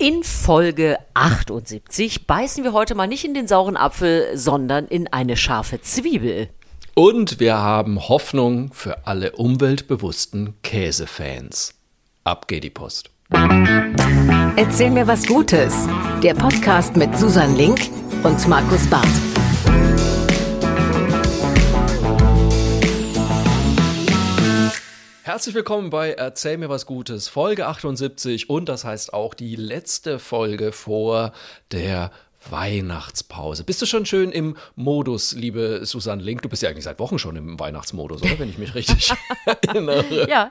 In Folge 78 beißen wir heute mal nicht in den sauren Apfel, sondern in eine scharfe Zwiebel. Und wir haben Hoffnung für alle umweltbewussten Käsefans. Ab geht die Post. Erzähl mir was Gutes. Der Podcast mit Susan Link und Markus Barth. Herzlich willkommen bei Erzähl mir was Gutes, Folge 78 und das heißt auch die letzte Folge vor der Weihnachtspause. Bist du schon schön im Modus, liebe Susanne Link? Du bist ja eigentlich seit Wochen schon im Weihnachtsmodus, oder? Wenn ich mich richtig erinnere. Ja,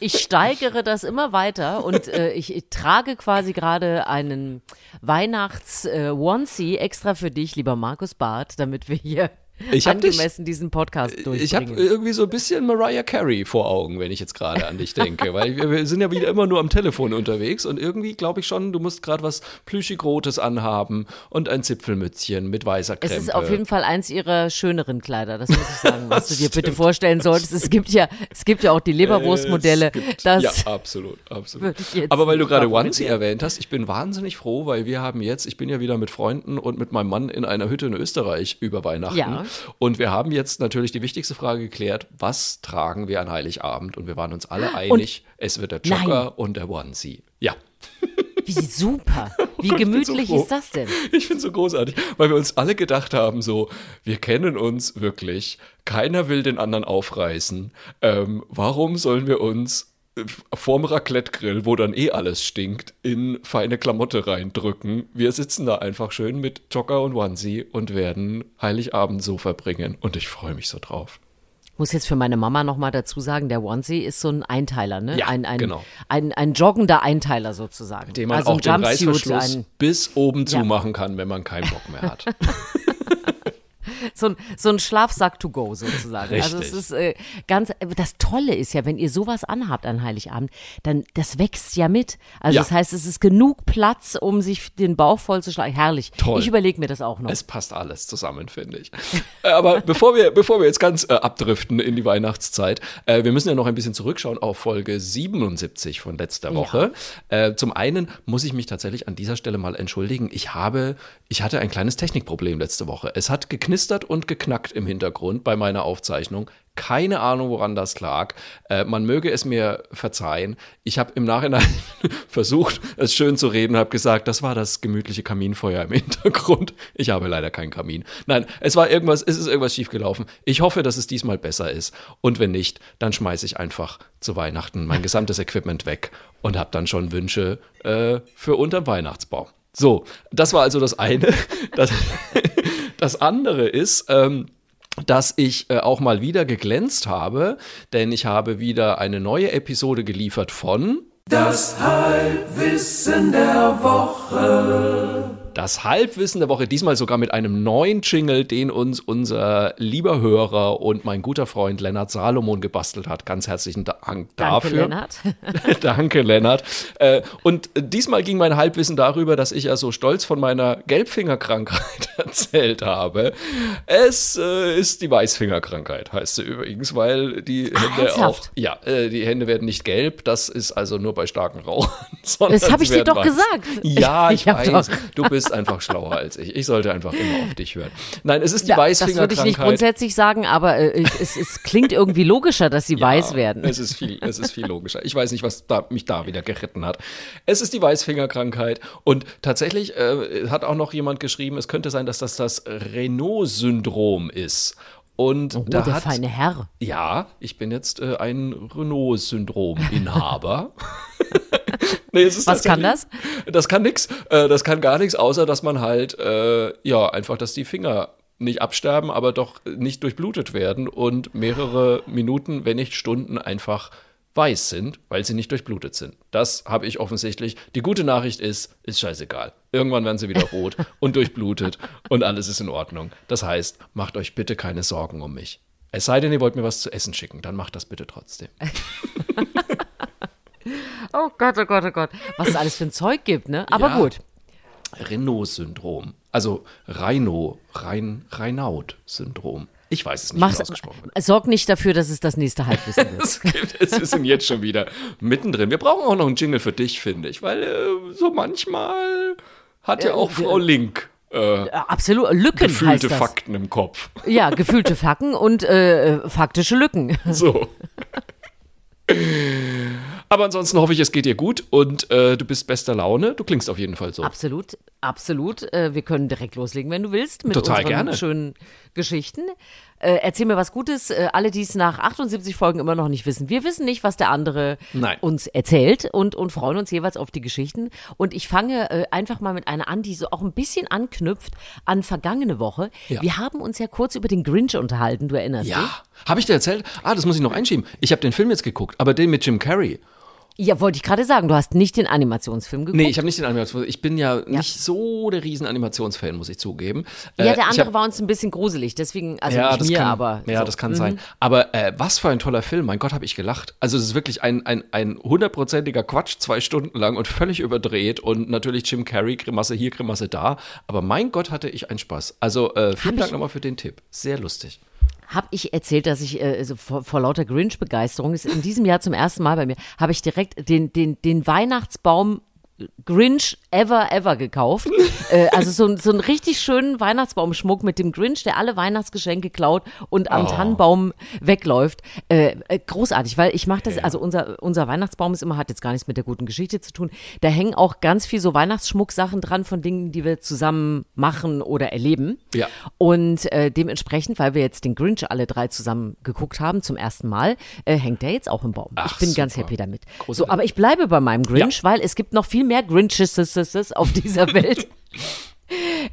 ich steigere das immer weiter und äh, ich, ich, trage quasi gerade einen Weihnachts-Onesie äh, extra für dich, lieber Markus Barth, damit wir hier ich angemessen dich, diesen Podcast durchbringen. Ich habe irgendwie so ein bisschen Mariah Carey vor Augen, wenn ich jetzt gerade an dich denke, weil wir, sind ja wieder immer nur am Telefon unterwegs und irgendwie glaube ich schon, du musst gerade was plüschig-rotes anhaben und ein Zipfelmützchen mit weißer Krempe. Es ist auf jeden Fall eins ihrer schöneren Kleider, das muss ich sagen, was du dir stimmt. bitte vorstellen solltest. Es gibt ja, es gibt ja auch die Leberwurstmodelle. ja, absolut, absolut. Aber weil du gerade Onesie erwähnt hast, ich bin wahnsinnig froh, weil wir haben jetzt, ich bin ja wieder mit Freunden und mit meinem Mann in einer Hütte in Österreich über Weihnachten. Ja. Und wir haben jetzt natürlich die wichtigste Frage geklärt, was tragen wir an Heiligabend? Und wir waren uns alle einig, und es wird der Jogger nein. und der Onesie. Ja. Wie super. Oh Wie Gott, gemütlich so ist das denn? Ich finde es so großartig, weil wir uns alle gedacht haben, so, wir kennen uns wirklich, keiner will den anderen aufreißen. Ähm, warum sollen wir uns vorm Raclette-Grill, wo dann eh alles stinkt, in feine Klamotte reindrücken. Wir sitzen da einfach schön mit Jogger und Onesie und werden Heiligabend so verbringen. Und ich freue mich so drauf. Muss jetzt für meine Mama nochmal dazu sagen, der Onesie ist so ein Einteiler, ne? Ja, ein, ein, genau. Ein, ein joggender Einteiler sozusagen. Den man also auch den Reißverschluss bis oben ja. zumachen kann, wenn man keinen Bock mehr hat. so ein, so ein Schlafsack to go sozusagen. Richtig. Also es ist äh, ganz, das Tolle ist ja, wenn ihr sowas anhabt an Heiligabend, dann das wächst ja mit. Also ja. das heißt, es ist genug Platz, um sich den Bauch voll zu schlagen. Herrlich. Toll. Ich überlege mir das auch noch. Es passt alles zusammen, finde ich. Äh, aber bevor wir, bevor wir jetzt ganz äh, abdriften in die Weihnachtszeit, äh, wir müssen ja noch ein bisschen zurückschauen auf Folge 77 von letzter Woche. Ja. Äh, zum einen muss ich mich tatsächlich an dieser Stelle mal entschuldigen. Ich habe, ich hatte ein kleines Technikproblem letzte Woche. Es hat geknistert und geknackt im Hintergrund bei meiner Aufzeichnung. Keine Ahnung, woran das lag. Äh, man möge es mir verzeihen. Ich habe im Nachhinein versucht, es schön zu reden, habe gesagt, das war das gemütliche Kaminfeuer im Hintergrund. Ich habe leider keinen Kamin. Nein, es war irgendwas, es ist irgendwas schiefgelaufen. Ich hoffe, dass es diesmal besser ist. Und wenn nicht, dann schmeiße ich einfach zu Weihnachten mein gesamtes Equipment weg und habe dann schon Wünsche äh, für unterm Weihnachtsbaum. So, das war also das eine. Das, das andere ist, ähm, dass ich äh, auch mal wieder geglänzt habe, denn ich habe wieder eine neue Episode geliefert von Das Halbwissen der Woche. Das Halbwissen der Woche, diesmal sogar mit einem neuen Jingle, den uns unser lieber Hörer und mein guter Freund Lennart Salomon gebastelt hat. Ganz herzlichen Dank dafür. Danke, Lennart. Danke, Lennart. Äh, und diesmal ging mein Halbwissen darüber, dass ich ja so stolz von meiner Gelbfingerkrankheit erzählt habe. Es äh, ist die Weißfingerkrankheit, heißt sie übrigens, weil die Hände Ach, auch, ja, äh, die Hände werden nicht gelb. Das ist also nur bei starken Rauchen. Das habe ich dir doch weiß. gesagt. Ja, ich, ich weiß. Du bist bist einfach schlauer als ich. Ich sollte einfach immer auf dich hören. Nein, es ist die ja, Weißfingerkrankheit. Das würde ich nicht grundsätzlich sagen, aber äh, es, es, klingt irgendwie logischer, dass sie ja, weiß werden. Es ist, viel, es ist viel logischer. Ich weiß nicht, was da, mich da wieder geritten hat. Es ist die Weißfingerkrankheit und tatsächlich äh, hat auch noch jemand geschrieben, es könnte sein, dass das das Renault-Syndrom ist. Und oh, da der hat, feine Herr. Ja, ich bin jetzt äh, ein Renault-Syndrom-Inhaber. nee, Was kann das? Das kann nichts. Äh, das kann gar nichts, außer dass man halt, äh, ja, einfach, dass die Finger nicht absterben, aber doch nicht durchblutet werden und mehrere Minuten, wenn nicht Stunden einfach weiß sind, weil sie nicht durchblutet sind. Das habe ich offensichtlich. Die gute Nachricht ist, ist scheißegal. Irgendwann werden sie wieder rot und durchblutet und alles ist in Ordnung. Das heißt, macht euch bitte keine Sorgen um mich. Es sei denn, ihr wollt mir was zu essen schicken, dann macht das bitte trotzdem. oh Gott, oh Gott, oh Gott. Was es alles für ein Zeug gibt, ne? Aber ja. gut. Renault-Syndrom. Also Rhino, Rhein, Rheinhaut-Syndrom. Ich weiß es nicht, Mach's, wie ausgesprochen wird. sorg nicht dafür, dass es das nächste Halbwissen wird. Es, ist denn jetzt schon wieder mittendrin. Wir brauchen auch noch einen Jingle für dich, finde ich, weil äh, so manchmal hat ja auch Frau Link äh, Absolut, Lücken gefühlte. Fakten im Kopf. Ja, gefühlte Fakten und äh, äh, faktische Lücken. So. Aber ansonsten hoffe ich, es geht dir gut und äh, du bist bester Laune. Du klingst auf jeden Fall so. Absolut, absolut. Äh, wir können direkt loslegen, wenn du willst, mit Total unseren gerne. schönen Geschichten. Äh, erzähl mir was Gutes. Äh, alle, die es nach 78 Folgen immer noch nicht wissen. Wir wissen nicht, was der andere Nein. uns erzählt und, und freuen uns jeweils auf die Geschichten. Und ich fange äh, einfach mal mit einer an, die so auch ein bisschen anknüpft an vergangene Woche. Ja. Wir haben uns ja kurz über den Grinch unterhalten, du erinnerst dich? Ja. Habe ich dir erzählt? Ah, das muss ich noch einschieben. Ich habe den Film jetzt geguckt, aber den mit Jim Carrey. Ja, wollte ich gerade sagen, du hast nicht den Animationsfilm geguckt. Nee, ich habe nicht den Animationsfilm. Ich bin ja, nicht so der riesen Animationsfan, muss ich zugeben. ja, Äh, der ich andere hab- war uns ein bisschen gruselig, deswegen, also ja, nicht das mir, kann, aber. ja, so. das kann sein. Aber äh, was für ein toller Film. Mein Gott, habe ich gelacht. Also es ist wirklich ein ein ein hundertprozentiger Quatsch, zwei Stunden lang und völlig überdreht und natürlich Jim Carrey, Grimasse hier, Grimasse da. Aber mein Gott, hatte ich einen Spaß. Also äh, vielen Hab Dank nochmal für den Tipp. Sehr lustig. Habe ich erzählt, dass ich äh, so vor, vor lauter Grinch-Begeisterung, ist. In diesem Jahr zum ersten Mal bei mir, habe ich direkt den, den, den Weihnachtsbaum Grinch ever, ever gekauft. äh, also so, so einen richtig schönen Weihnachtsbaumschmuck mit dem Grinch, der alle Weihnachtsgeschenke klaut und am Tannenbaum wegläuft. Äh, äh, großartig, weil ich mache das, also unser, unser Weihnachtsbaum ist immer, hat jetzt gar nichts mit der guten Geschichte zu tun. Da hängen auch ganz viel so Weihnachtsschmucksachen dran von Dingen, die wir zusammen machen oder erleben. Ja. Und äh, dementsprechend, weil wir jetzt den Grinch alle drei zusammen geguckt haben zum ersten Mal, äh, hängt der jetzt auch im Baum. Ach, ich bin ganz super. happy damit. So, Großartig. aber ich bleibe bei meinem Grinch, weil es gibt noch viel mehr Grinches auf dieser Welt.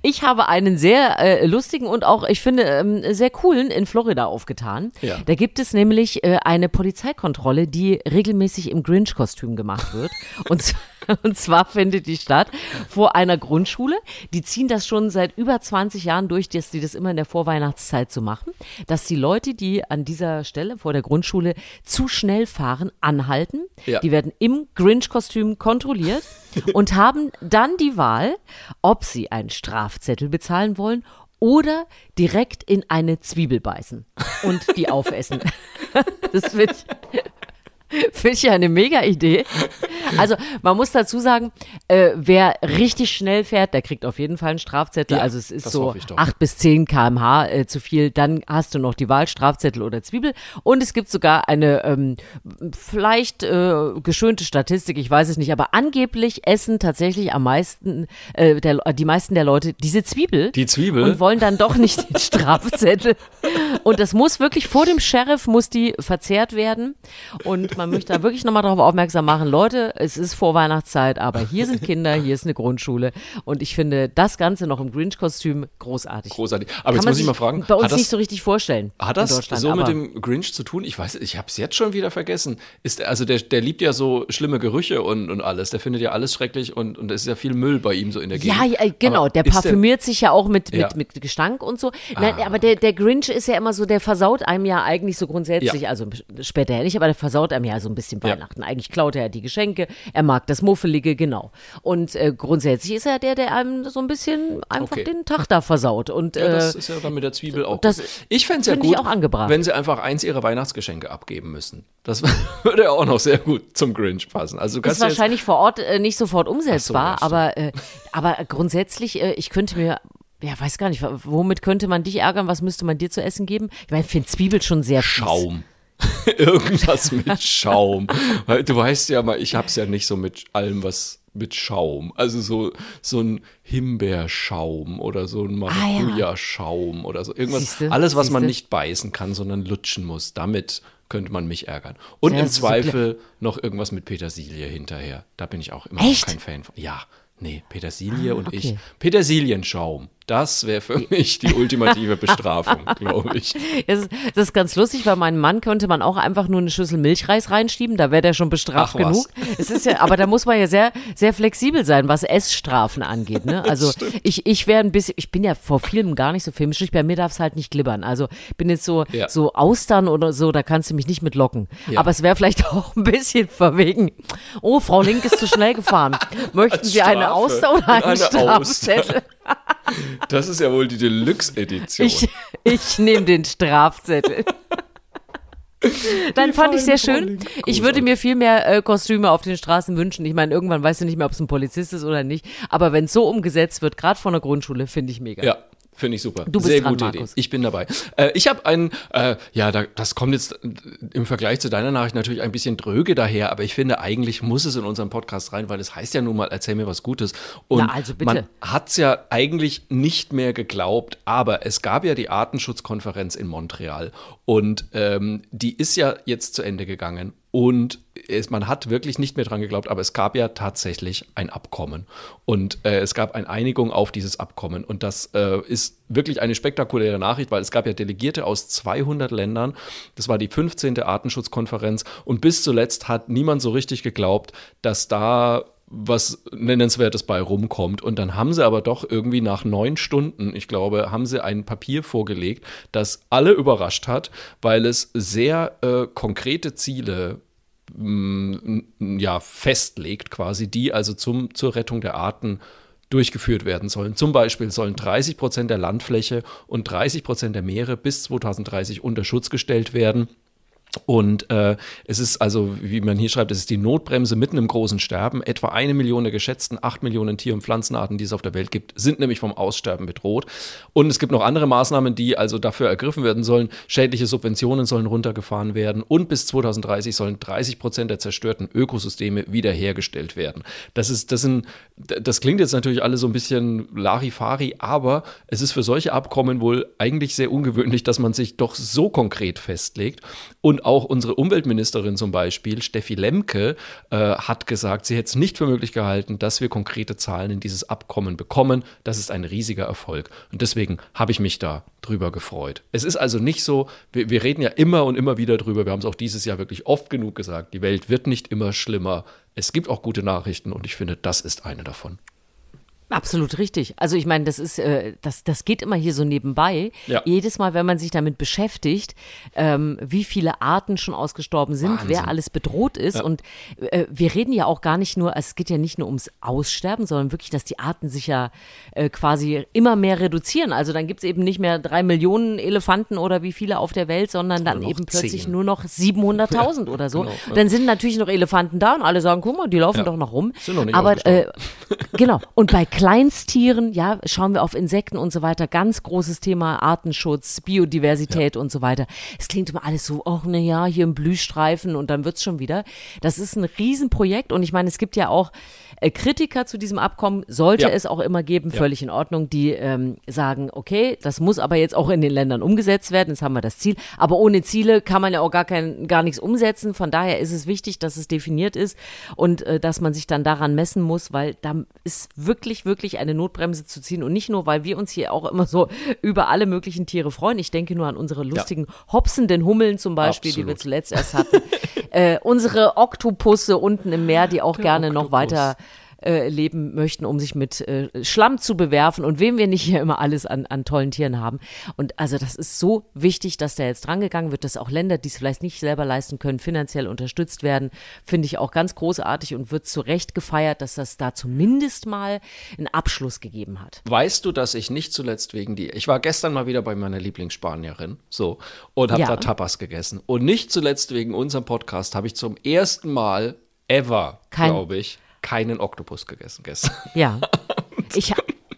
Ich habe einen sehr äh, lustigen und auch, ich finde, ähm, sehr coolen in Florida aufgetan. Ja. Da gibt es nämlich äh, eine Polizeikontrolle, die regelmäßig im Grinch-Kostüm gemacht wird. und, z- und zwar findet die statt vor einer Grundschule. Die ziehen das schon seit über 20 Jahren durch, dass die das immer in der Vorweihnachtszeit so machen, dass die Leute, die an dieser Stelle vor der Grundschule zu schnell fahren, anhalten. Ja. Die werden im Grinch-Kostüm kontrolliert und haben dann die Wahl, ob sie einen Strafzettel bezahlen wollen oder direkt in eine Zwiebel beißen und die aufessen. Das finde ich, find ich eine mega Idee. Also man muss dazu sagen, äh, wer richtig schnell fährt, der kriegt auf jeden Fall einen Strafzettel. Ja, also es ist so hoffe ich doch. 8 bis 10 kmh äh, zu viel. Dann hast du noch die Wahl Strafzettel oder Zwiebel. Und es gibt sogar eine ähm, vielleicht äh, geschönte Statistik, ich weiß es nicht, aber angeblich essen tatsächlich am meisten, äh, der, die meisten der Leute diese Zwiebel. Die Zwiebel? Und wollen dann doch nicht den Strafzettel. Und das muss wirklich vor dem Sheriff muss die verzehrt werden. Und man möchte da wirklich nochmal darauf aufmerksam machen, Leute, es ist Vorweihnachtszeit, aber hier sind Kinder, hier ist eine Grundschule. Und ich finde das Ganze noch im Grinch-Kostüm großartig. Großartig. Aber Kann jetzt muss ich mal fragen, bei uns das, nicht so richtig vorstellen. Hat das so mit dem Grinch zu tun? Ich weiß, ich habe es jetzt schon wieder vergessen. Ist also der, der liebt ja so schlimme Gerüche und, und alles. Der findet ja alles schrecklich und und es ist ja viel Müll bei ihm so in der Gegend. Ja, ja, genau. Aber Der parfümiert sich ja auch mit, mit, Ja. Ah. mit Gestank und so. Nein, aber der, der Grinch ist ja immer so, der versaut einem ja eigentlich so grundsätzlich, Ja. also später ja nicht, aber der versaut einem ja so ein bisschen Ja. Weihnachten. Eigentlich klaut er ja die Geschenke, er mag das Muffelige, genau. Und äh, grundsätzlich ist er der, der einem so ein bisschen einfach Okay. den Tag da versaut. Und Ja, das äh, ist ja dann mit der Zwiebel auch. das gut. ich fände es ja gut, auch angebracht. wenn sie einfach eins ihrer Weihnachtsgeschenke abgeben müssen. Das würde ja auch noch sehr gut zum Grinch passen. Also ist ja wahrscheinlich vor Ort äh, nicht sofort umsetzbar, so, ja, aber, äh, aber grundsätzlich, äh, ich könnte mir, ja, weiß gar nicht, womit könnte man dich ärgern? Was müsste man dir zu essen geben? Ich meine, ich finde Zwiebel schon sehr fies. Irgendwas mit Schaum. Weil du weißt ja mal, ich hab's ja nicht so mit allem, was mit Schaum. Also so, so ein Himbeerschaum oder so ein Ah, ja. Maracuja-Schaum oder so. Irgendwas. Siehste, alles, was man siehste. nicht beißen kann, sondern lutschen muss. Damit könnte man mich ärgern. Und Ja, im ist so Zweifel noch irgendwas mit Petersilie hinterher. Da bin ich auch immer Echt? noch kein Fan von. Ja. Nee, Petersilie und ich. okay. Petersilienschaum. Das wäre für mich die ultimative Bestrafung, glaube ich. Das, ist- das ist ganz lustig, weil meinem Mann könnte man auch einfach nur eine Schüssel Milchreis reinschieben, da wäre der schon bestraft Ach, genug. Es ist ja, aber da muss man ja sehr, sehr flexibel sein, was Essstrafen angeht. Ne? Also ich, ich wäre ein bisschen, ich bin ja vor Filmen gar nicht so filmisch, bei mir darf es halt nicht glibbern. Also ich bin jetzt so, Ja. so Austern oder so, da kannst du mich nicht mit locken. Ja. Aber es wäre vielleicht auch ein bisschen verwegen. Oh, Frau Link ist zu schnell gefahren. Möchten Sie eine. Auster oder einen Eine Auster. Das ist ja wohl die Deluxe-Edition. Ich, ich nehme den Strafzettel. Dann fand ich sehr schön. Ich würde mir viel mehr äh, Kostüme auf den Straßen wünschen. Ich meine, irgendwann weißt du nicht mehr, ob es ein Polizist ist oder nicht. Aber wenn es so umgesetzt wird, gerade von der Grundschule, finde ich mega. Ja, Finde ich super. Du bist Sehr dran, gute Markus. Idee. Ich bin dabei. Äh, ich habe einen, äh, ja, da, das kommt jetzt im Vergleich zu deiner Nachricht natürlich ein bisschen dröge daher, aber ich finde, eigentlich muss es in unseren Podcast rein, weil es heißt ja nun mal, erzähl mir was Gutes. Und Na, also bitte. man hat es ja eigentlich nicht mehr geglaubt, aber es gab ja die Artenschutzkonferenz in Montreal und ähm, die ist ja jetzt zu Ende gegangen. Und es, man hat wirklich nicht mehr dran geglaubt, aber es gab ja tatsächlich ein Abkommen. Und äh, es gab eine Einigung auf dieses Abkommen. Und das äh, ist wirklich eine spektakuläre Nachricht, weil es gab ja Delegierte aus 200 Ländern. Das war die 15. Artenschutzkonferenz. Und bis zuletzt hat niemand so richtig geglaubt, dass da was Nennenswertes bei rumkommt. Und dann haben sie aber doch irgendwie nach neun Stunden, ich glaube, haben sie ein Papier vorgelegt, das alle überrascht hat, weil es sehr äh, konkrete Ziele ja, festlegt, quasi, die also zum, zur Rettung der Arten durchgeführt werden sollen. Zum Beispiel sollen 30 Prozent der Landfläche und 30 Prozent der Meere bis 2030 unter Schutz gestellt werden. Und äh, es ist also, wie man hier schreibt, es ist die Notbremse mitten im großen Sterben. Etwa eine Million der geschätzten acht Millionen Tier- und Pflanzenarten, die es auf der Welt gibt, sind nämlich vom Aussterben bedroht. Und es gibt noch andere Maßnahmen, die also dafür ergriffen werden sollen. Schädliche Subventionen sollen runtergefahren werden und bis 2030 sollen 30 Prozent der zerstörten Ökosysteme wiederhergestellt werden. Das ist, das sind, das klingt jetzt natürlich alles so ein bisschen Larifari, aber es ist für solche Abkommen wohl eigentlich sehr ungewöhnlich, dass man sich doch so konkret festlegt. Und auch unsere Umweltministerin zum Beispiel, Steffi Lemke, äh, hat gesagt, sie hätte es nicht für möglich gehalten, dass wir konkrete Zahlen in dieses Abkommen bekommen. Das ist ein riesiger Erfolg. Und deswegen habe ich mich da drüber gefreut. Es ist also nicht so, wir, wir reden ja immer und immer wieder drüber, wir haben es auch dieses Jahr wirklich oft genug gesagt, die Welt wird nicht immer schlimmer. Es gibt auch gute Nachrichten und ich finde, das ist eine davon. Absolut richtig. Also ich meine, das ist, äh, das, das geht immer hier so nebenbei. Ja. Jedes Mal, wenn man sich damit beschäftigt, ähm, wie viele Arten schon ausgestorben sind, Wahnsinn. wer alles bedroht ist. Und äh, wir reden ja auch gar nicht nur, es geht ja nicht nur ums Aussterben, sondern wirklich, dass die Arten sich ja äh, quasi immer mehr reduzieren. Also dann gibt es eben nicht mehr drei Millionen Elefanten oder wie viele auf der Welt, sondern dann eben plötzlich zehn. nur noch 700.000 oder so. genau, ja. Dann sind natürlich noch Elefanten da und alle sagen, guck mal, die laufen Ja. doch noch rum. Sind noch nicht Aber äh, genau. Und bei Kleinsttieren, ja, schauen wir auf Insekten und so weiter. Ganz großes Thema Artenschutz, Biodiversität und so weiter. Es klingt immer alles so, ach na ja, hier im Blühstreifen und dann wird's schon wieder. Das ist ein Riesenprojekt und ich meine, es gibt ja auch äh, Kritiker zu diesem Abkommen, sollte Ja. es auch immer geben, völlig in Ordnung, die ähm, sagen, okay, das muss aber jetzt auch in den Ländern umgesetzt werden, jetzt haben wir das Ziel. Aber ohne Ziele kann man ja auch gar kein, gar nichts umsetzen. Von daher ist es wichtig, dass es definiert ist und äh, dass man sich dann daran messen muss, weil da ist wirklich, wirklich eine Notbremse zu ziehen. Und nicht nur, weil wir uns hier auch immer so über alle möglichen Tiere freuen. Ich denke nur an unsere lustigen hopsenden Hummeln zum Beispiel, die wir Absolut. zuletzt erst hatten. äh, unsere Oktopusse unten im Meer, die auch gerne noch Oktopus. weiter äh, leben möchten, um sich mit äh, Schlamm zu bewerfen und wem wir nicht hier immer alles an, an tollen Tieren haben. Und also das ist so wichtig, dass da jetzt drangegangen wird, dass auch Länder, die es vielleicht nicht selber leisten können, finanziell unterstützt werden. Finde ich auch ganz großartig und wird zu Recht gefeiert, dass das da zumindest mal einen Abschluss gegeben hat. Weißt du, dass ich nicht zuletzt wegen die, ich war gestern mal wieder bei meiner Lieblingsspanierin, so, und habe Ja. da Tapas gegessen. Und nicht zuletzt wegen unserem Podcast habe ich zum ersten Mal ever, glaube ich, keinen Oktopus gegessen gestern. Ja. Ich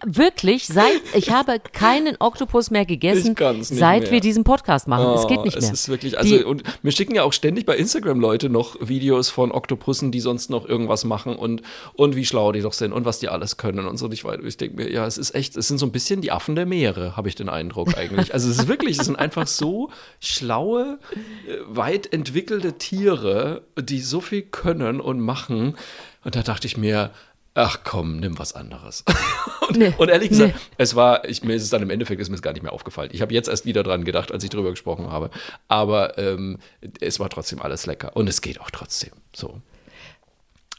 wirklich seit ich habe keinen Oktopus mehr gegessen, seit mehr. wir diesen Podcast machen. es geht Oh, nicht es mehr. ist wirklich, also, Die- und mir schicken ja auch ständig bei Instagram Leute noch Videos von Oktopussen, die sonst noch irgendwas machen und, und wie schlau die doch sind und was die alles können und so. Und ich, weiß- ich denke mir, ja, es ist echt, es sind so ein bisschen die Affen der Meere, habe ich den Eindruck eigentlich. Also es ist wirklich, es sind einfach so schlaue, äh, weit entwickelte Tiere, die so viel können und machen. Und da dachte ich mir, ach komm, nimm was anderes. und, Nee, und ehrlich gesagt, nee. es war, ich, mir ist es dann im Endeffekt ist mir es gar nicht mehr aufgefallen. Ich habe jetzt erst wieder dran gedacht, als ich drüber gesprochen habe. Aber ähm, es war trotzdem alles lecker. Und es geht auch trotzdem. So.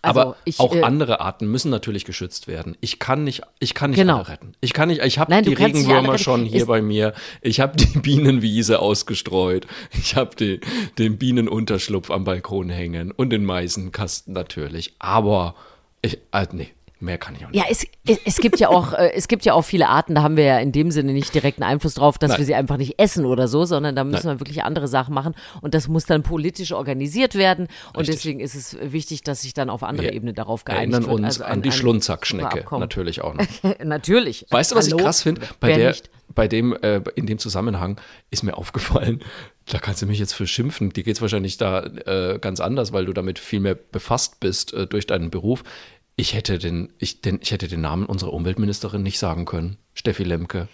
Also Aber ich, auch äh, andere Arten müssen natürlich geschützt werden. Ich kann nicht, ich kann nicht Genau. alle retten. Ich kann nicht, ich habe die Regenwürmer schon hier Ist- bei mir. Ich habe die Bienenwiese ausgestreut. Ich habe die, den Bienenunterschlupf am Balkon hängen und den Meisenkasten natürlich. Aber ich, äh, nee. Mehr kann ich auch nicht. Ja, es, es, es gibt ja auch, äh, es gibt ja auch viele Arten, da haben wir ja in dem Sinne nicht direkten Einfluss drauf, dass Nein. wir sie einfach nicht essen oder so, sondern da müssen Nein. wir wirklich andere Sachen machen und das muss dann politisch organisiert werden und Richtig. deswegen ist es wichtig, dass sich dann auf andere Wir Ebene darauf geeinigt Erinnern wird. uns Also an ein- die Überabkommen. natürlich auch noch. Natürlich. Weißt du, was Hallo? ich krass finde? Bei der, bei dem, äh, in dem Zusammenhang ist mir aufgefallen, da kannst du mich jetzt für schimpfen. Dir geht's wahrscheinlich da äh, ganz anders, weil du damit viel mehr befasst bist äh, durch deinen Beruf. Ich hätte den, ich, den, ich hätte den Namen unserer Umweltministerin nicht sagen können. Steffi Lemke.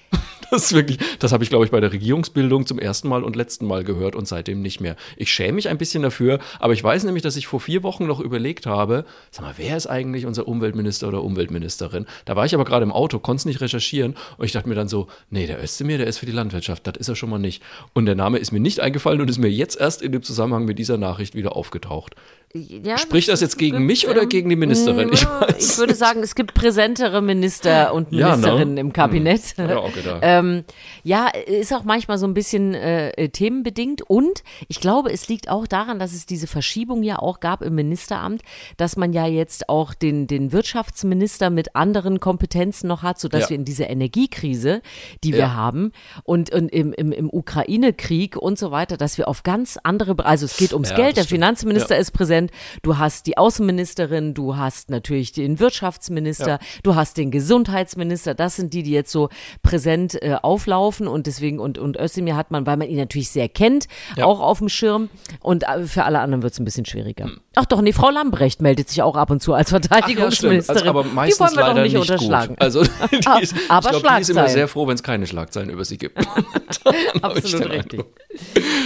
Das ist wirklich, das habe ich, glaube ich, bei der Regierungsbildung zum ersten Mal und letzten Mal gehört und seitdem nicht mehr. Ich schäme mich ein bisschen dafür, aber ich weiß nämlich, dass ich vor vier Wochen noch überlegt habe, sag mal, wer ist eigentlich unser Umweltminister oder Umweltministerin? Da war ich aber gerade im Auto, konnte es nicht recherchieren und ich dachte mir dann so, nee, der Özdemir, der ist für die Landwirtschaft, das ist er schon mal nicht. Und der Name ist mir nicht eingefallen und ist mir jetzt erst in dem Zusammenhang mit dieser Nachricht wieder aufgetaucht. Ja, Spricht das jetzt gegen mich oder gegen die Ministerin? Ich Ja, weiß. ich würde sagen, es gibt präsentere Minister und Ja, ne? Ministerinnen im Kabinett. Ich auch gedacht. Ähm, ja, ist auch manchmal so ein bisschen äh, äh, themenbedingt und ich glaube, es liegt auch daran, dass es diese Verschiebung ja auch gab im Ministeramt, dass man ja jetzt auch den, den Wirtschaftsminister mit anderen Kompetenzen noch hat, sodass Ja. wir in dieser Energiekrise, die wir Ja. haben und, und im, im, im Ukraine-Krieg und so weiter, dass wir auf ganz andere, also es geht ums Ja, Geld, der stimmt. Finanzminister ist präsent, du hast die Außenministerin, du hast natürlich den Wirtschaftsminister, du hast den Gesundheitsminister, das sind die, die jetzt so präsent äh, auflaufen und deswegen, und, und Özdemir hat man, weil man ihn natürlich sehr kennt, Ja. auch auf dem Schirm und äh, für alle anderen wird es ein bisschen schwieriger. Ach doch, nee, Frau Lambrecht meldet sich auch ab und zu als Verteidigungsministerin. Also, aber meistens die wollen wir leider doch nicht, nicht unterschlagen. gut. Also, ist, aber ich glaube, die ist immer sehr froh, wenn es keine Schlagzeilen über sie gibt. Absolut richtig.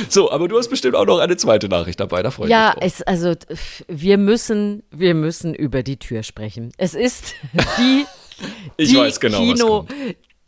So, aber du hast bestimmt auch noch eine zweite Nachricht dabei, da freue ich Ja, mich es, also wir müssen, wir müssen über die Tür sprechen. Es ist die, Ich die weiß genau, was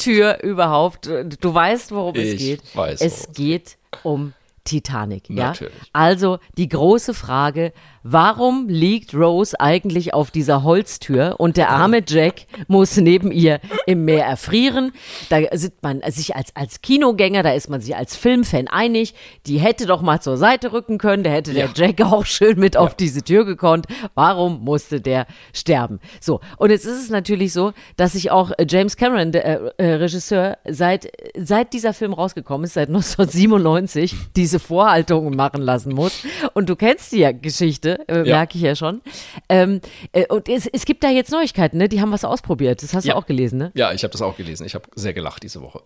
Kinotür überhaupt. Du weißt, worum es Ich geht. weiß, es es geht um Titanic. Ja? Natürlich. Also die große Frage, warum liegt Rose eigentlich auf dieser Holztür und der arme Jack muss neben ihr im Meer erfrieren? Da sind man sich als, als Kinogänger, da ist man sich als Filmfan einig, die hätte doch mal zur Seite rücken können, da hätte der Jack auch schön mit auf diese Tür gekonnt. Warum musste der sterben? So, und jetzt ist es natürlich so, dass sich auch äh, James Cameron, der äh, äh, Regisseur, seit, seit dieser Film rausgekommen ist, seit 1997, diese Vorhaltungen machen lassen muss. Und du kennst die ja Geschichte, äh, Ja. merke ich ja schon. Ähm, äh, und es, es gibt da jetzt Neuigkeiten, ne? Die haben was ausprobiert. Das hast Ja. du auch gelesen, ne? Ja, ich habe das auch gelesen. Ich habe sehr gelacht diese Woche.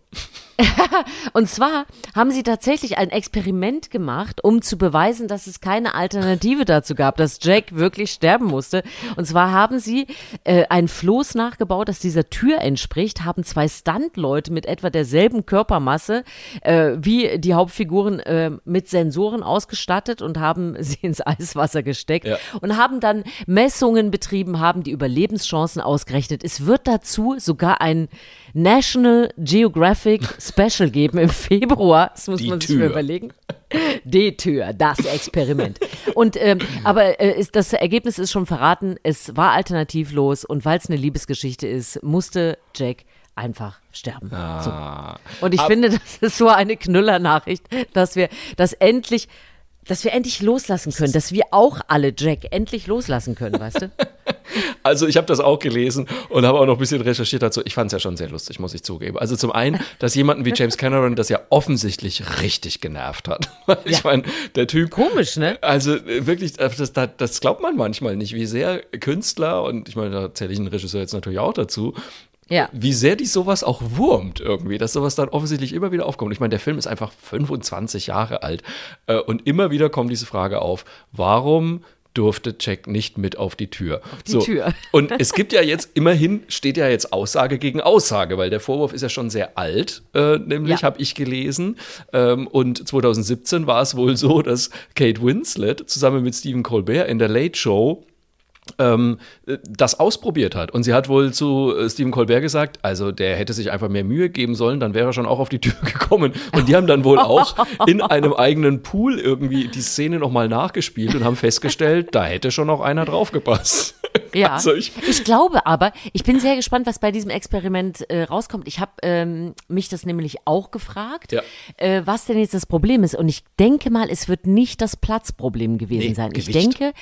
Und zwar haben sie tatsächlich ein Experiment gemacht, um zu beweisen, dass es keine Alternative dazu gab, dass Jack wirklich sterben musste. Und zwar haben sie äh, ein Floß nachgebaut, das dieser Tür entspricht, haben zwei Stuntleute mit etwa derselben Körpermasse äh, wie die Hauptfiguren äh, mit Sensoren ausgestattet und haben sie ins Eiswasser gesteckt Ja. und haben dann Messungen betrieben, haben die Überlebenschancen ausgerechnet. Es wird dazu sogar ein National Geographic Special geben im Februar. Das muss Die man sich Tür. mal überlegen. Die Tür, das Experiment. Und ähm, aber äh, ist, das Ergebnis ist schon verraten. Es war alternativlos und weil es eine Liebesgeschichte ist, musste Jack einfach sterben. So. Ah. Und ich Ab- finde, das ist so eine Knüller-Nachricht, dass wir das endlich, dass wir endlich loslassen können, dass wir auch alle Jack endlich loslassen können, weißt du? Also ich habe das auch gelesen und habe auch noch ein bisschen recherchiert dazu. Ich fand es ja schon sehr lustig, muss ich zugeben. Also zum einen, dass jemanden wie James Cameron das ja offensichtlich richtig genervt hat. Ich meine, der Typ. Komisch, ne? Also äh, wirklich, äh, das, das, das glaubt man manchmal nicht, wie sehr Künstler, und ich meine, da zähle ich einen Regisseur jetzt natürlich auch dazu, Ja. wie sehr die sowas auch wurmt irgendwie, dass sowas dann offensichtlich immer wieder aufkommt. Ich meine, der Film ist einfach 25 Jahre alt äh, und immer wieder kommt diese Frage auf, warum durfte Jack nicht mit auf die Tür. Auf die Tür. Und es gibt ja jetzt, immerhin steht ja jetzt Aussage gegen Aussage, weil der Vorwurf ist ja schon sehr alt, äh, nämlich Ja. habe ich gelesen. Ähm, und 2017 war es wohl so, dass Kate Winslet zusammen mit Stephen Colbert in der Late Show ähm, äh, das ausprobiert hat. Und sie hat wohl zu äh, Stephen Colbert gesagt, also der hätte sich einfach mehr Mühe geben sollen, dann wäre er schon auch auf die Tür gekommen. Und die haben dann wohl auch in einem eigenen Pool irgendwie die Szene nochmal nachgespielt und haben festgestellt, da hätte schon noch einer draufgepasst. Ja, Also ich- ich, glaube aber, ich bin sehr gespannt, was bei diesem Experiment äh, rauskommt. Ich habe ähm, mich das nämlich auch gefragt, Ja. äh, was denn jetzt das Problem ist. Und ich denke mal, es wird nicht das Platzproblem gewesen Nee, sein. Ich Gewicht. denke,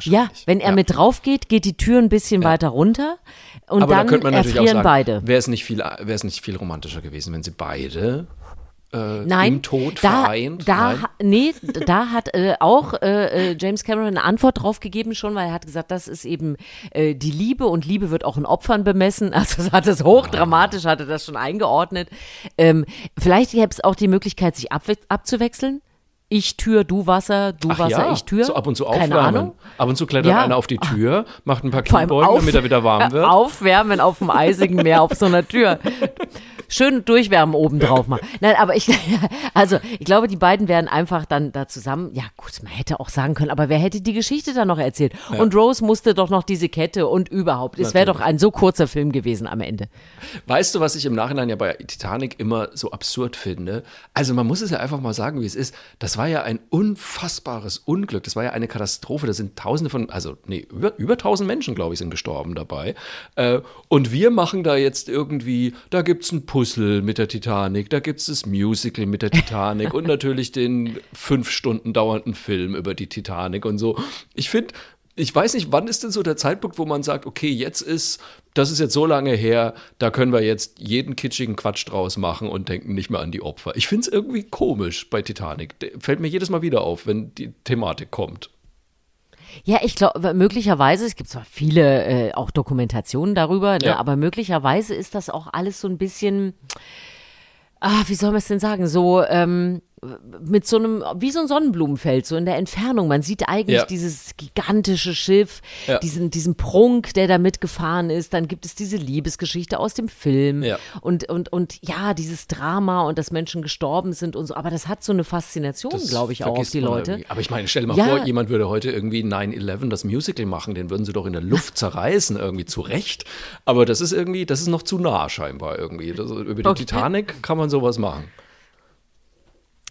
ja, wenn er Ja. mit drauf geht, geht die Tür ein bisschen weiter runter und Aber da dann könnte man natürlich auch erfrieren sagen, beide. wäre es nicht viel, wäre es nicht viel romantischer gewesen, wenn sie beide äh, Nein, im Tod da, vereint? da, Nein? nee, da hat äh, auch äh, äh, James Cameron eine Antwort drauf gegeben schon, weil er hat gesagt, das ist eben äh, die Liebe und Liebe wird auch in Opfern bemessen. Also es hat es hochdramatisch, hatte das schon eingeordnet. Ähm, vielleicht gäbe es auch die Möglichkeit, sich abwe abzuwechseln. Ich Tür, du Wasser, du Ach Wasser, ja, ich Tür. so ab und zu Keine aufwärmen. Ahnung. Ab und zu klettert Ja. einer auf die Tür, macht ein paar Kniebeugen, damit er wieder warm wird. Aufwärmen auf dem eisigen Meer auf so einer Tür. Schön durchwärmen oben drauf mal. Nein, aber ich, also ich glaube, die beiden wären einfach dann da zusammen. Ja, gut, man hätte auch sagen können, aber wer hätte die Geschichte dann noch erzählt? Und Rose musste doch noch diese Kette und überhaupt. Es wäre doch ein so kurzer Film gewesen am Ende. Weißt du, was ich im Nachhinein ja bei Titanic immer so absurd finde? Also man muss es ja einfach mal sagen, wie es ist. Das war ja ein unfassbares Unglück. Das war ja eine Katastrophe. Da sind Tausende von, also nee, über, über tausend Menschen, glaube ich, sind gestorben dabei. Äh, und wir machen da jetzt irgendwie, da gibt es ein Puzzle mit der Titanic, da gibt es das Musical mit der Titanic und natürlich den fünf Stunden dauernden Film über die Titanic und so. Ich finde, ich weiß nicht, wann ist denn so der Zeitpunkt, wo man sagt, okay, jetzt ist, das ist jetzt so lange her, da können wir jetzt jeden kitschigen Quatsch draus machen und denken nicht mehr an die Opfer. Ich finde es irgendwie komisch bei Titanic. Fällt mir jedes Mal wieder auf, wenn die Thematik kommt. Ja, ich glaube, möglicherweise, es gibt zwar viele äh, auch Dokumentationen darüber, ne, Ja. aber möglicherweise ist das auch alles so ein bisschen, ah, wie soll man es denn sagen, so ähm, mit so einem, wie so ein Sonnenblumenfeld, so in der Entfernung. Man sieht eigentlich Ja. dieses gigantische Schiff, Ja. diesen, diesen Prunk, der da mitgefahren ist. Dann gibt es diese Liebesgeschichte aus dem Film. Ja. Und, und, und ja, dieses Drama und dass Menschen gestorben sind und so. Aber das hat so eine Faszination, glaube ich, auch auf die Leute. irgendwie. Aber ich meine, stell dir mal vor, jemand würde heute irgendwie 9-11 das Musical machen, den würden sie doch in der Luft zerreißen, irgendwie zu Recht. Aber das ist irgendwie, das ist noch zu nah scheinbar irgendwie. Das, über die Okay. Titanic kann man sowas machen.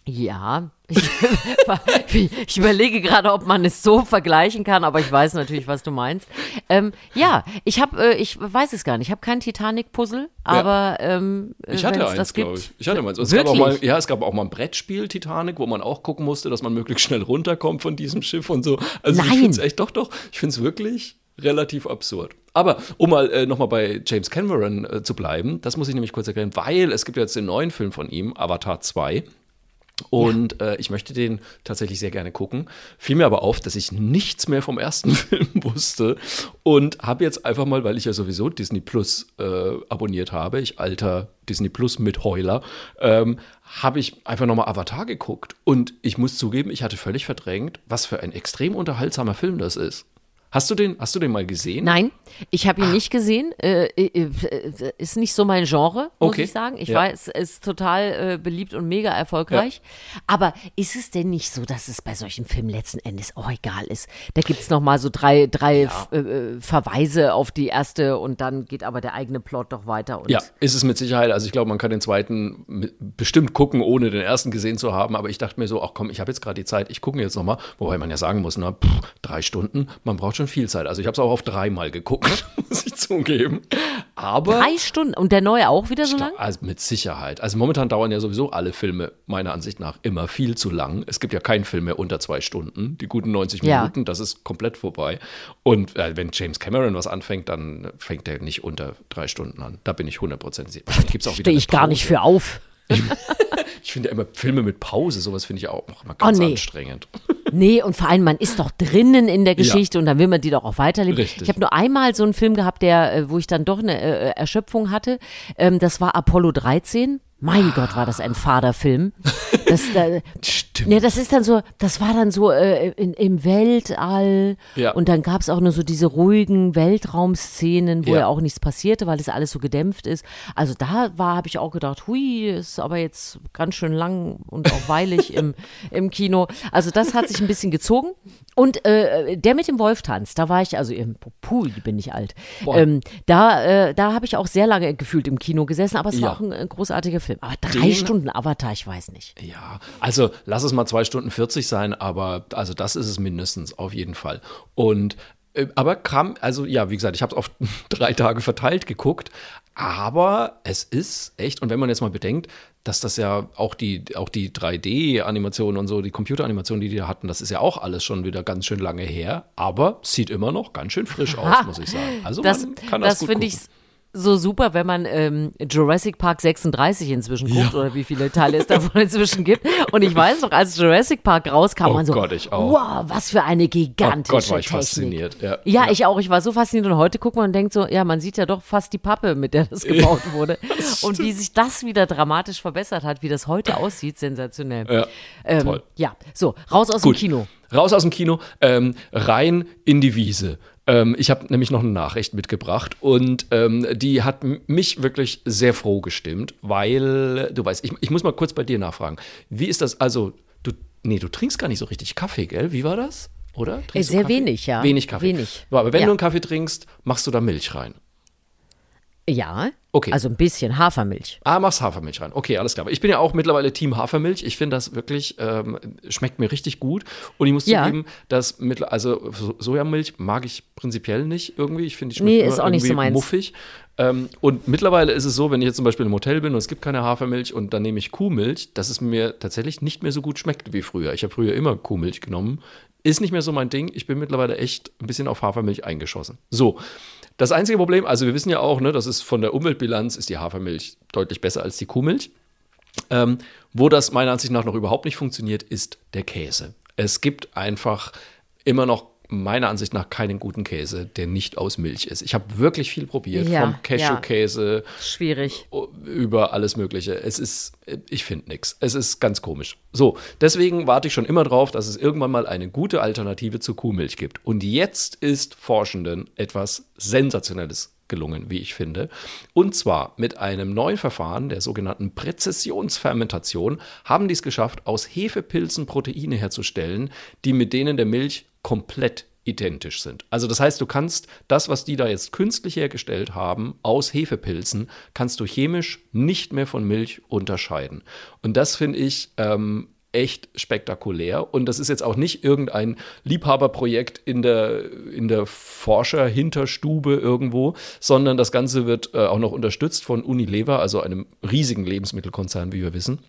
Ja, ich, ich überlege gerade, ob man es so vergleichen kann, aber ich weiß natürlich, was du meinst. Ähm, ja, ich habe, äh, ich weiß es gar nicht, ich habe kein Titanic-Puzzle, aber ähm, Ich hatte eins, das gibt, glaube ich. Ich hatte meins. Und Es gab auch Wirklich? mal, ja, es gab auch mal ein Brettspiel Titanic, wo man auch gucken musste, dass man möglichst schnell runterkommt von diesem Schiff und so. Also ich Nein. finde es echt, doch, doch, ich finde es wirklich relativ absurd. Aber um mal äh, nochmal bei James Cameron äh, zu bleiben, das muss ich nämlich kurz erklären, weil es gibt jetzt den neuen Film von ihm, Avatar 2. Und äh, ich möchte den tatsächlich sehr gerne gucken. Fiel mir aber auf, dass ich nichts mehr vom ersten Film wusste und habe jetzt einfach mal, weil ich ja sowieso Disney Plus äh, abonniert habe, ich alter Disney Plus mit Heuler, ähm, habe ich einfach nochmal Avatar geguckt. Und ich muss zugeben, ich hatte völlig verdrängt, was für ein extrem unterhaltsamer Film das ist. Hast du den, hast du den mal gesehen? Nein, ich habe ihn nicht gesehen. Äh, äh, äh, ist nicht so mein Genre, muss Okay. ich sagen. Ich Ja. weiß, es ist total äh, beliebt und mega erfolgreich. Aber ist es denn nicht so, dass es bei solchen Filmen letzten Endes auch egal ist? Da gibt es nochmal so drei, drei äh, äh, Verweise auf die erste und dann geht aber der eigene Plot doch weiter. Ja, ist es mit Sicherheit. Also ich glaube, man kann den zweiten bestimmt gucken, ohne den ersten gesehen zu haben. Aber ich dachte mir so, ach komm, ich habe jetzt gerade die Zeit, ich gucke jetzt nochmal. Wobei man ja sagen muss, na, pff, drei Stunden, man braucht schon viel Zeit. Also ich habe es auch auf dreimal geguckt, muss ich zugeben. Aber Drei Stunden. Und der neue auch wieder so lang? also mit Sicherheit. Also momentan dauern ja sowieso alle Filme meiner Ansicht nach immer viel zu lang. Es gibt ja keinen Film mehr unter zwei Stunden. Die guten 90 Ja. Minuten, das ist komplett vorbei. Und äh, wenn James Cameron was anfängt, dann fängt er nicht unter drei Stunden an. Da bin ich 100% sicher. Wahrscheinlich gibt es auch wieder Stehe ich gar nicht für auf. Ich finde ja immer Filme mit Pause, sowas finde ich auch immer ganz Oh, nee. anstrengend. Nee, und vor allem, man ist doch drinnen in der Geschichte und dann will man die doch auch weiterleben. Richtig. Ich habe nur einmal so einen Film gehabt, der, äh, wo ich dann doch eine äh, Erschöpfung hatte. Ähm, das war Apollo 13. Mein Gott, war das ein fader Film. Das, da, Stimmt. ja, das ist dann so, das war dann so äh, in, im Weltall Ja. und dann gab es auch nur so diese ruhigen Weltraumszenen, wo Ja. ja auch nichts passierte, weil das alles so gedämpft ist. Also da war, habe ich auch gedacht, hui, ist aber jetzt ganz schön lang und auch weilig im, im Kino. Also das hat sich ein bisschen gezogen. Und äh, der mit dem Wolf tanzt, da war ich, also im Puh, bin ich alt. Ähm, da äh, da habe ich auch sehr lange gefühlt im Kino gesessen, aber es Ja. war auch ein, ein großartiger Film. Aber drei Den- Stunden Avatar, ich weiß nicht. Ja, also lass es mal zwei Stunden 40 sein, aber also das ist es mindestens auf jeden Fall. Und Äh, Aber kam, also ja, wie gesagt, ich habe es auf drei Tage verteilt geguckt, aber es ist echt, und wenn man jetzt mal bedenkt, dass das ja auch die, auch die 3D-Animationen und so, die Computeranimationen, die die da hatten, das ist ja auch alles schon wieder ganz schön lange her, aber sieht immer noch ganz schön frisch aus, muss ich sagen. Also Das, man kann das, das gut finde ich. So super, wenn man ähm, Jurassic Park 36 inzwischen guckt oder wie viele Teile es davon inzwischen gibt. Und ich weiß noch, als Jurassic Park rauskam, Oh man so, Gott, ich auch. wow, was für eine Oh gigantische Gott, war ich Technik. fasziniert. Ja, Ja, ich auch. Ich war so fasziniert und heute guckt man und denkt so, ja, man sieht ja doch fast die Pappe, mit der das gebaut wurde. und wie sich das wieder dramatisch verbessert hat, wie das heute aussieht, sensationell. Ja, ähm, toll. Ja, so, raus aus Gut. dem Kino. Raus aus dem Kino, ähm, rein in die Wiese. Ähm, ich habe nämlich noch eine Nachricht mitgebracht und ähm, die hat mich wirklich sehr froh gestimmt, weil, du weißt, ich, ich muss mal kurz bei dir nachfragen. Wie ist das, also, du, nee, du trinkst gar nicht so richtig Kaffee, gell? Wie war das? Oder? Trinkst du Äh, sehr wenig, ja. Wenig Kaffee. Wenig. Aber wenn Ja. du einen Kaffee trinkst, machst du da Milch rein. Ja. Okay. Also ein bisschen Hafermilch. Ah, machst Hafermilch rein. Okay, alles klar. Ich bin ja auch mittlerweile Team Hafermilch. Ich finde das wirklich, ähm, schmeckt mir richtig gut. Und ich muss Ja. zugeben, dass mit, also So- Sojamilch mag ich prinzipiell nicht irgendwie. Ich finde, die schmeckt Nee, ist auch nicht so irgendwie meins. muffig. Ähm, und mittlerweile ist es so, wenn ich jetzt zum Beispiel im Hotel bin und es gibt keine Hafermilch und dann nehme ich Kuhmilch, dass es mir tatsächlich nicht mehr so gut schmeckt wie früher. Ich habe früher immer Kuhmilch genommen. Ist nicht mehr so mein Ding. Ich bin mittlerweile echt ein bisschen auf Hafermilch eingeschossen. So. Das einzige Problem, also wir wissen ja auch, ne, das ist von der Umweltbilanz ist die Hafermilch deutlich besser als die Kuhmilch. Ähm, wo das meiner Ansicht nach noch überhaupt nicht funktioniert, ist der Käse. Es gibt einfach immer noch meiner Ansicht nach keinen guten Käse, der nicht aus Milch ist. Ich habe wirklich viel probiert, Ja, vom Cashewkäse Schwierig. über alles Mögliche. Es ist, ich finde nichts. Es ist ganz komisch. So, deswegen warte ich schon immer drauf, dass es irgendwann mal eine gute Alternative zu Kuhmilch gibt. Und jetzt ist Forschenden etwas Sensationelles gelungen, wie ich finde. Und zwar mit einem neuen Verfahren, der sogenannten Präzisionsfermentation, haben die es geschafft, aus Hefepilzen Proteine herzustellen, die mit denen der Milch komplett identisch sind. Also das heißt, du kannst das, was die da jetzt künstlich hergestellt haben, aus Hefepilzen, kannst du chemisch nicht mehr von Milch unterscheiden. Und das finde ich ähm, echt spektakulär. Und das ist jetzt auch nicht irgendein Liebhaberprojekt in der, in der Forscher-Hinterstube irgendwo, sondern das Ganze wird äh, auch noch unterstützt von Unilever, also einem riesigen Lebensmittelkonzern, wie wir wissen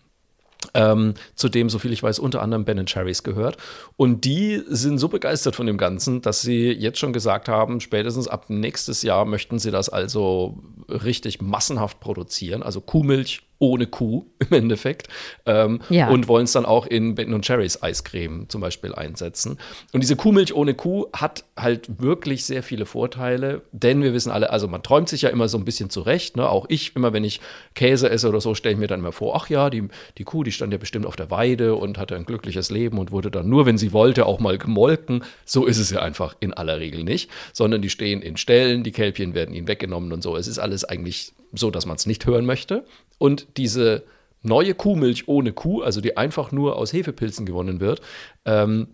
ähm, zu dem, soviel ich weiß, unter anderem Ben Cherries gehört. Und die sind so begeistert von dem Ganzen, dass sie jetzt schon gesagt haben, spätestens ab nächstes Jahr möchten sie das also richtig massenhaft produzieren, also Kuhmilch ohne Kuh im Endeffekt. Ähm, Ja. Und wollen es dann auch in Ben Cherries Eiscreme zum Beispiel einsetzen. Und diese Kuhmilch ohne Kuh hat halt wirklich sehr viele Vorteile, denn wir wissen alle, also man träumt sich ja immer so ein bisschen zurecht. Ne? Auch ich, immer wenn ich Käse esse oder so, stelle ich mir dann immer vor, ach ja, die, die Kuh, die stand ja bestimmt auf der Weide und hatte ein glückliches Leben und wurde dann nur, wenn sie wollte, auch mal gemolken. So ist es ja einfach in aller Regel nicht, sondern die stehen in Ställen, die Kälbchen werden ihnen weggenommen und so. Es ist alles eigentlich so, dass man es nicht hören möchte. Und diese neue Kuhmilch ohne Kuh, also die einfach nur aus Hefepilzen gewonnen wird, ähm,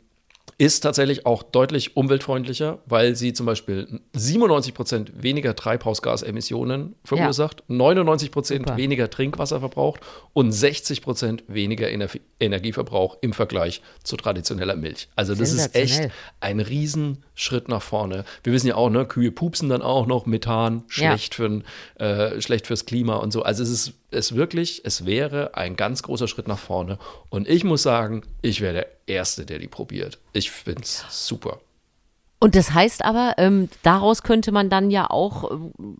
ist tatsächlich auch deutlich umweltfreundlicher, weil sie zum Beispiel 97 Prozent weniger Treibhausgasemissionen verursacht, 99 Prozent weniger Trinkwasser verbraucht und 60 Prozent weniger Ener Energieverbrauch im Vergleich zu traditioneller Milch. Also das ist echt ein Riesenschritt nach vorne. Wir wissen ja auch, ne, Kühe pupsen dann auch noch, Methan, Ja. schlecht, für, äh, schlecht fürs Klima und so. Also es ist es wirklich, es wäre ein ganz großer Schritt nach vorne. Und ich muss sagen, ich wäre der Erste, der die probiert. Ich finde es super. Und das heißt aber, ähm, daraus könnte man dann ja auch ähm,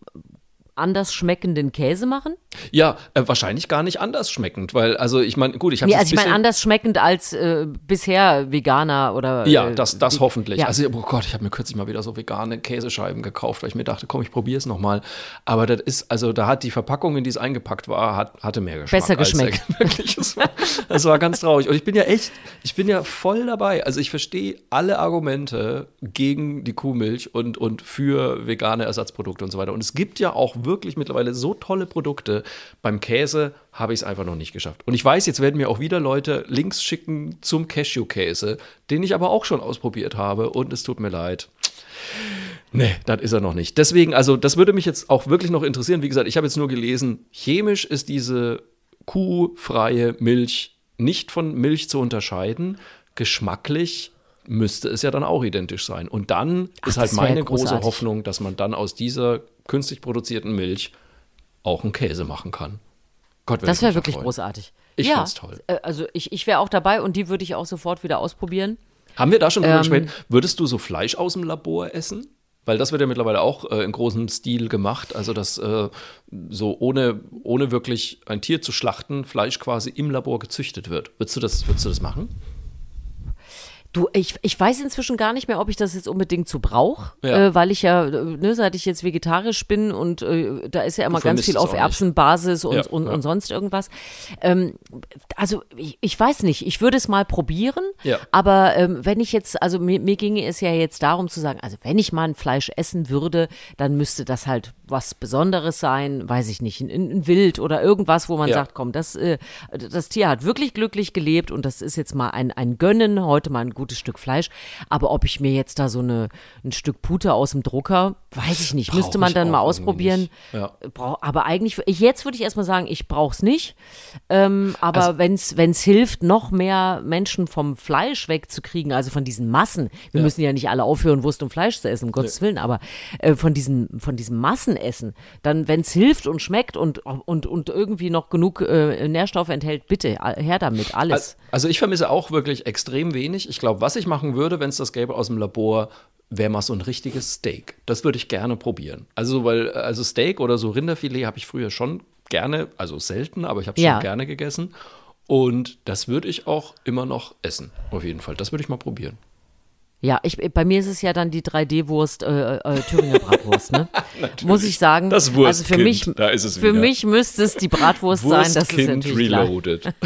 anders schmeckenden Käse machen? Ja, äh, wahrscheinlich gar nicht anders schmeckend, weil, also ich meine, gut, ich habe Nee, also ich meine anders schmeckend als äh, bisher Veganer oder. Ja, äh, das, das wie- hoffentlich. Ja. Also, oh Gott, ich habe mir kürzlich mal wieder so vegane Käsescheiben gekauft, weil ich mir dachte, komm, ich probiere es nochmal. Aber das ist, also da hat die Verpackung, in die es eingepackt war, hat, hatte mehr Geschmack. Besser geschmeckt. Wirklich, es war, es war ganz traurig. Und ich bin ja echt, ich bin ja voll dabei. Also ich verstehe alle Argumente gegen die Kuhmilch und, und für vegane Ersatzprodukte und so weiter. Und es gibt ja auch wirklich mittlerweile so tolle Produkte. Beim Käse habe ich es einfach noch nicht geschafft. Und ich weiß, jetzt werden mir auch wieder Leute Links schicken zum Cashew-Käse, den ich aber auch schon ausprobiert habe. Und es tut mir leid. Nee, das ist er noch nicht. Deswegen, also das würde mich jetzt auch wirklich noch interessieren. Wie gesagt, ich habe jetzt nur gelesen, chemisch ist diese kuhfreie Milch nicht von Milch zu unterscheiden. Geschmacklich müsste es ja dann auch identisch sein. Und dann Ach, ist halt meine große. Hoffnung, dass man dann aus dieser künstlich produzierten Milch auch einen Käse machen kann. Gott, Das wäre wirklich freuen. großartig. Ich ja, find's toll. äh, Also ich, ich wäre auch dabei und die würde ich auch sofort wieder ausprobieren. Haben wir da schon drüber Ähm, gesprochen? Würdest du so Fleisch aus dem Labor essen? Weil das wird ja mittlerweile auch äh, in großem Stil gemacht. Also, dass äh, so ohne, ohne wirklich ein Tier zu schlachten, Fleisch quasi im Labor gezüchtet wird. Würdest du das, würdest du das machen? Du, ich, ich weiß inzwischen gar nicht mehr, ob ich das jetzt unbedingt so brauche, Ja. äh, weil ich ja, äh, ne, seit ich jetzt vegetarisch bin und äh, da ist ja immer ganz viel auf. Erbsenbasis und, Ja, und, ja. und sonst irgendwas. Ähm, also ich, ich weiß nicht, ich würde es mal probieren, aber ähm, wenn ich jetzt, also mir, mir ginge es ja jetzt darum zu sagen, also wenn ich mal ein Fleisch essen würde, dann müsste das halt was Besonderes sein, weiß ich nicht, ein, ein Wild oder irgendwas, wo man sagt, komm, das, äh, das Tier hat wirklich glücklich gelebt und das ist jetzt mal ein, ein Gönnen, heute mal ein gutes Stück Fleisch. Aber ob ich mir jetzt da so eine, ein Stück Pute aus dem Drucker, weiß ich nicht, müsste man dann mal ausprobieren. Ja. Brauch, aber eigentlich, ich, jetzt würde ich erstmal sagen, ich brauche es nicht. Ähm, aber Also wenn es hilft, noch mehr Menschen vom Fleisch wegzukriegen, also von diesen Massen, wir Ja. müssen ja nicht alle aufhören, Wurst und Fleisch zu essen, um Gottes Willen, aber äh, von, diesem, von diesem Massenessen, dann, wenn es hilft und schmeckt und, und, und irgendwie noch genug äh, Nährstoffe enthält, bitte, her damit, alles. Also ich vermisse auch wirklich extrem wenig. Ich glaube, was ich machen würde, wenn es das gäbe aus dem Labor, wäre mal so ein richtiges Steak. Das würde ich gerne probieren. Also, weil, also Steak oder so Rinderfilet habe ich früher schon gerne, also selten, aber ich habe es Ja. schon gerne gegessen. Und das würde ich auch immer noch essen. Auf jeden Fall. Das würde ich mal probieren. Ja, ich, bei mir ist es ja dann die 3D-Wurst, äh, äh, Thüringer Bratwurst, ne? Muss ich sagen. Das also für Wurstkind, mich, da ist es Für wieder. mich müsste es die Bratwurst sein, das ist Wurstkind natürlich. Reloaded.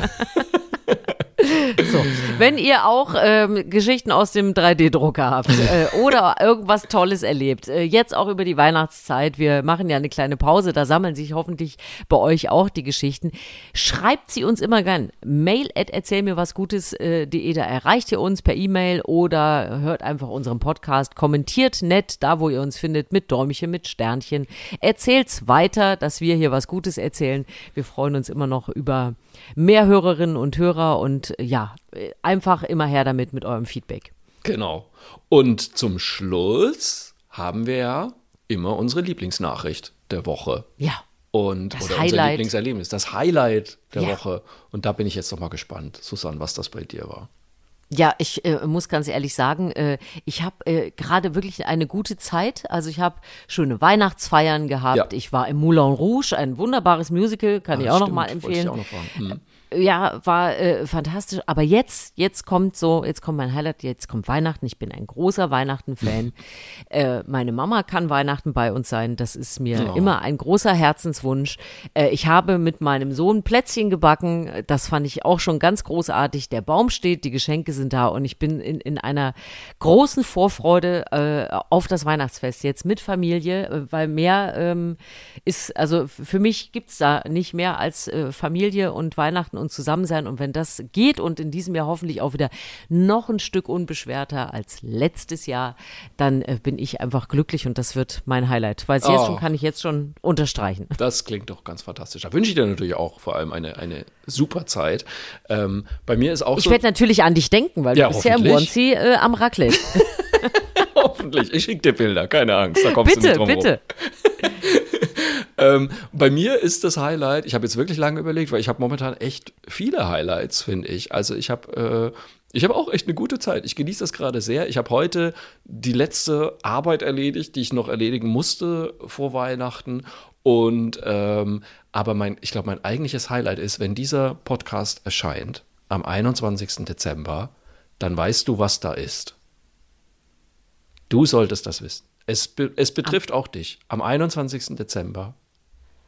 So. Wenn ihr auch ähm, Geschichten aus dem 3D-Drucker habt äh, oder irgendwas Tolles erlebt, äh, jetzt auch über die Weihnachtszeit, wir machen ja eine kleine Pause, da sammeln sich hoffentlich bei euch auch die Geschichten. Schreibt sie uns immer gern. Mail at erzähl mir was Gutes.de, da erreicht ihr uns per E-Mail oder hört einfach unseren Podcast, kommentiert nett da, wo ihr uns findet, mit Däumchen, mit Sternchen. Erzählt's weiter, dass wir hier was Gutes erzählen. Wir freuen uns immer noch über mehr Hörerinnen und Hörer und äh, ja, äh, einfach immer her damit mit eurem Feedback. Genau. Und zum Schluss haben wir ja immer unsere Lieblingsnachricht der Woche. Ja. Und, Das oder unser Highlight. Lieblingserlebnis, das Highlight der Ja. Woche. Und da bin ich jetzt noch mal gespannt, Susanne, was das bei dir war. Ja, ich äh, muss ganz ehrlich sagen, äh, ich habe äh, gerade wirklich eine gute Zeit. Also ich habe schöne Weihnachtsfeiern gehabt. Ja. Ich war im Moulin Rouge, ein wunderbares Musical, kann ich auch noch Stimmt, mal wollte ich empfehlen. auch noch fragen. Hm. Ja, war äh, fantastisch. Aber jetzt, jetzt kommt so, jetzt kommt mein Highlight, jetzt kommt Weihnachten. Ich bin ein großer Weihnachten-Fan. äh, meine Mama kann Weihnachten bei uns sein. Das ist mir Oh. immer ein großer Herzenswunsch. Äh, ich habe mit meinem Sohn Plätzchen gebacken. Das fand ich auch schon ganz großartig. Der Baum steht, die Geschenke sind da und ich bin in, in einer großen Vorfreude äh, auf das Weihnachtsfest jetzt mit Familie, äh, weil mehr ähm, ist, also für mich gibt's da nicht mehr als äh, Familie und Weihnachten und Zusammensein. Und wenn das geht und in diesem Jahr hoffentlich auch wieder noch ein Stück unbeschwerter als letztes Jahr, dann äh, bin ich einfach glücklich und das wird mein Highlight. Ich jetzt Oh. schon, kann ich jetzt schon unterstreichen. Das klingt doch ganz fantastisch. Da wünsche ich dir natürlich auch vor allem eine, eine super Zeit. Ähm, bei mir ist auch Ich so. werde natürlich an dich denken, weil Ja, du bist ja im. Onesie äh, am Raclette. hoffentlich. Ich schicke dir Bilder, keine Angst. Da kommst du bitte, nicht drum rum. Ähm, bei mir ist das Highlight, ich habe jetzt wirklich lange überlegt, weil ich habe momentan echt viele Highlights, finde ich. Also ich habe äh, ich habe auch echt eine gute Zeit. Ich genieße das gerade sehr. Ich habe heute die letzte Arbeit erledigt, die ich noch erledigen musste vor Weihnachten. Und ähm, aber mein, ich glaube, mein eigentliches Highlight ist, wenn dieser Podcast erscheint am 21. Dezember, dann weißt du, was da ist. Du solltest das wissen. Es, es betrifft auch dich. Am 21. Dezember.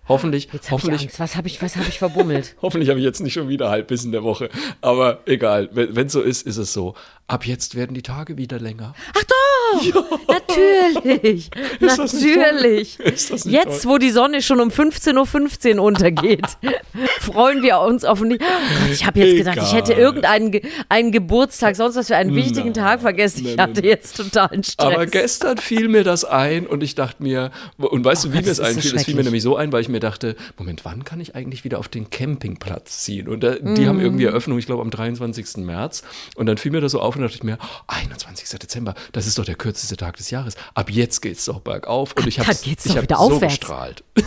Hoffentlich, Jetzt habe ich hoffentlich, Angst. Was habe ich, was hab ich verbummelt? hoffentlich habe ich jetzt nicht schon wieder Halbwissen der Woche. Aber egal, wenn es so ist, ist es so. Ab jetzt werden die Tage wieder länger. Ach doch! Natürlich! Natürlich, Ist das natürlich. das Jetzt, toll? wo die Sonne schon um 15.15 Uhr untergeht, freuen wir uns auf nicht. Gott, ich habe jetzt gedacht, ich hätte Egal. irgendeinen Ge einen Geburtstag, sonst was für einen wichtigen Tag vergessen. Ich nein, hatte nein. jetzt totalen Stress. Aber gestern fiel mir das ein und ich dachte mir, und weißt du, wie Gott, mir das ist so einfiel? es fiel mir nämlich so ein, weil ich mir dachte, Moment, wann kann ich eigentlich wieder auf den Campingplatz ziehen? Und da, die haben Mhm. irgendwie Eröffnung, ich glaube, am 23. März. Und dann fiel mir das so auf und dachte ich mir, oh, 21. Dezember, das ist doch der kürzeste Tag des Jahres. Ab jetzt geht's doch bergauf. Und ich habe ich hab wieder so aufwärts. gestrahlt.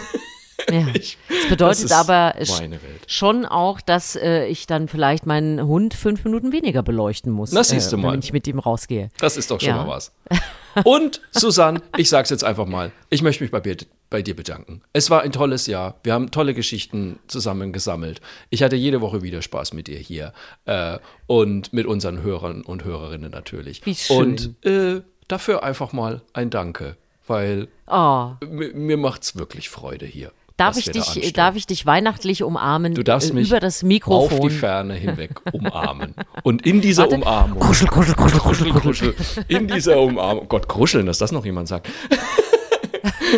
Ja. Das bedeutet ist aber schon auch, dass äh, ich dann vielleicht meinen Hund fünf Minuten weniger beleuchten muss, Na, siehst du äh, mal. wenn ich mit ihm rausgehe. Das ist doch schon Ja. mal was. Und Susanne, ich sag's jetzt einfach mal, ich möchte mich bei, dir- bei dir bedanken. Es war ein tolles Jahr. Wir haben tolle Geschichten zusammen gesammelt. Ich hatte jede Woche wieder Spaß mit dir hier äh, und mit unseren Hörern und Hörerinnen natürlich. Wie schön. Und äh, dafür einfach mal ein Danke, weil Oh, mir, macht's wirklich Freude hier. darf ich dich, darf ich dich weihnachtlich umarmen? Du darfst äh, mich über das auf die Mikrofon. Ferne hinweg umarmen. Und in dieser Umarmung. Kuschel, kuschel, kuschel, kuschel, Kuschel. In dieser Umarmung. Gott, kuscheln, dass das noch jemand sagt.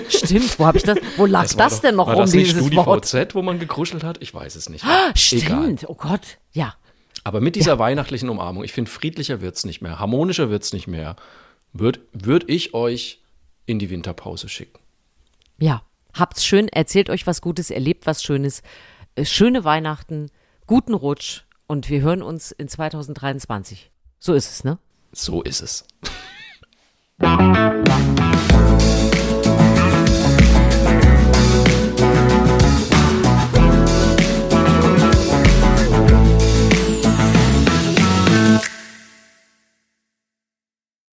Stimmt, wo habe ich das? Wo lag das, war doch- denn noch war rum, das nicht dieses Wort? StudiVZ, wo man gekuschelt hat? Ich weiß es nicht. Egal. Stimmt, oh Gott, ja. Aber mit dieser weihnachtlichen Umarmung, ich finde, friedlicher wird's nicht mehr, harmonischer wird's nicht mehr, würde würd ich euch in die Winterpause schicken. Ja, habt's schön, erzählt euch was Gutes, erlebt was Schönes. Äh, Schöne Weihnachten, guten Rutsch und wir hören uns in 2023. So ist es, ne? So ist es.